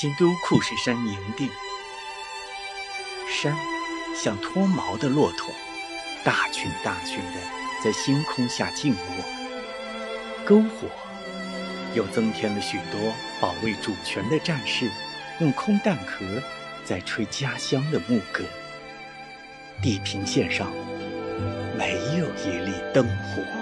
新都库什山营地。山像脱毛的骆驼，大群大群的在星空下静卧。篝火又增添了许多保卫主权的战士，用空弹壳在吹家乡的牧歌。地平线上没有一粒灯火。